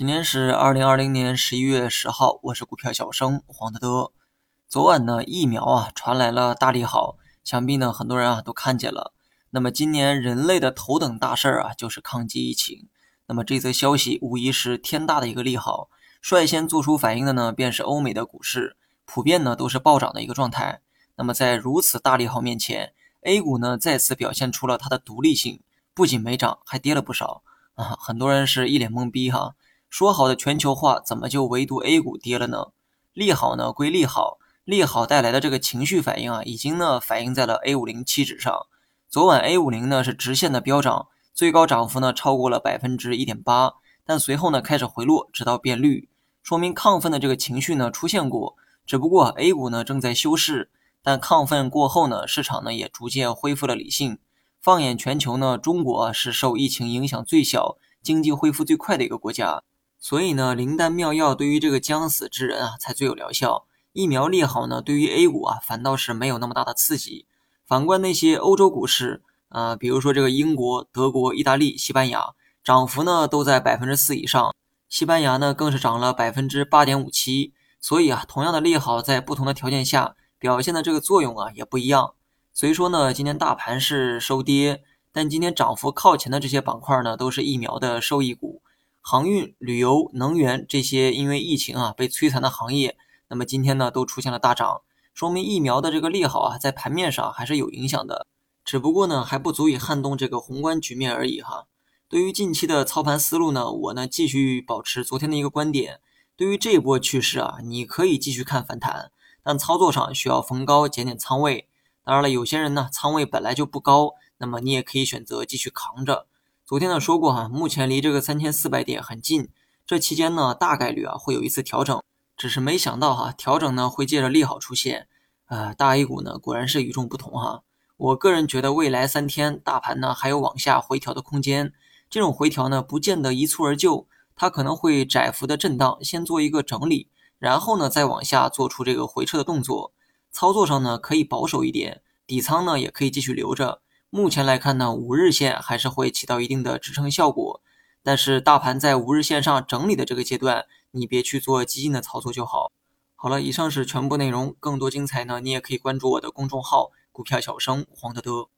今天是二零二零年十一月十号，我是股票小生黄德德。昨晚呢，疫苗啊传来了大利好，想必呢很多人啊都看见了。那么今年人类的头等大事儿啊就是抗击疫情。那么这则消息无疑是天大的一个利好，率先做出反应的呢便是欧美的股市，普遍呢都是暴涨的一个状态。那么在如此大利好面前，A 股呢再次表现出了它的独立性，不仅没涨，还跌了不少啊！很多人是一脸懵逼哈，说好的全球化怎么就唯独 A 股跌了呢？利好呢归利好，利好带来的这个情绪反应啊，已经呢反映在了 A 五零期指上。昨晚 A 五零呢是直线的飙涨，最高涨幅呢超过了百分之一点八，但随后呢开始回落，直到变绿，说明亢奋的这个情绪呢出现过，只不过 A 股呢正在休市。但亢奋过后呢，市场呢也逐渐恢复了理性。放眼全球呢，中国是受疫情影响最小、经济恢复最快的一个国家，所以呢，灵丹妙药对于这个将死之人啊，才最有疗效。疫苗利好呢，对于 A 股啊，反倒是没有那么大的刺激。反观那些欧洲股市，啊，比如说这个英国、德国、意大利、西班牙，涨幅呢都在百分之四以上，西班牙呢更是涨了百分之八点五七。所以啊，同样的利好，在不同的条件下。表现的这个作用啊也不一样，所以说呢，今天大盘是收跌，但今天涨幅靠前的这些板块呢，都是疫苗的受益股，航运、旅游、能源这些因为疫情啊被摧残的行业，那么今天呢都出现了大涨，说明疫苗的这个利好啊在盘面上还是有影响的，只不过呢还不足以撼动这个宏观局面而已哈。对于近期的操盘思路呢，我呢继续保持昨天的一个观点，对于这一波趋势啊，你可以继续看反弹。但操作上需要逢高减点仓位。当然了，有些人呢仓位本来就不高，那么你也可以选择继续扛着。昨天呢说过哈，目前离这个三千四百点很近，这期间呢大概率啊会有一次调整，只是没想到哈调整呢会借着利好出现。呃，大 A 股呢果然是与众不同哈。我个人觉得未来三天大盘呢还有往下回调的空间，这种回调呢不见得一蹴而就，它可能会窄幅的震荡，先做一个整理。然后呢，再往下做出这个回撤的动作，操作上呢可以保守一点，底仓呢也可以继续留着。目前来看呢，五日线还是会起到一定的支撑效果，但是大盘在五日线上整理的这个阶段，你别去做激进的操作就好。好了，以上是全部内容，更多精彩呢，你也可以关注我的公众号“股票小生黄德德”。